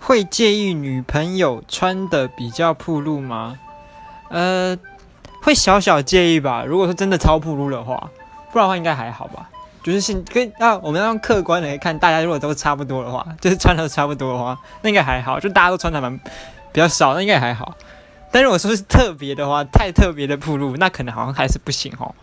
会介意女朋友穿的比较暴露吗？呃，会小小介意吧。如果说真的超暴露的话，不然的话应该还好吧。就是现跟啊，我们要用客观来看，大家如果都差不多的话，就是穿的差不多的话，那应该还好。就大家都穿的蛮比较少，那应该还好。但如果说是特别的话，太特别的暴露，那可能好像还是不行哦。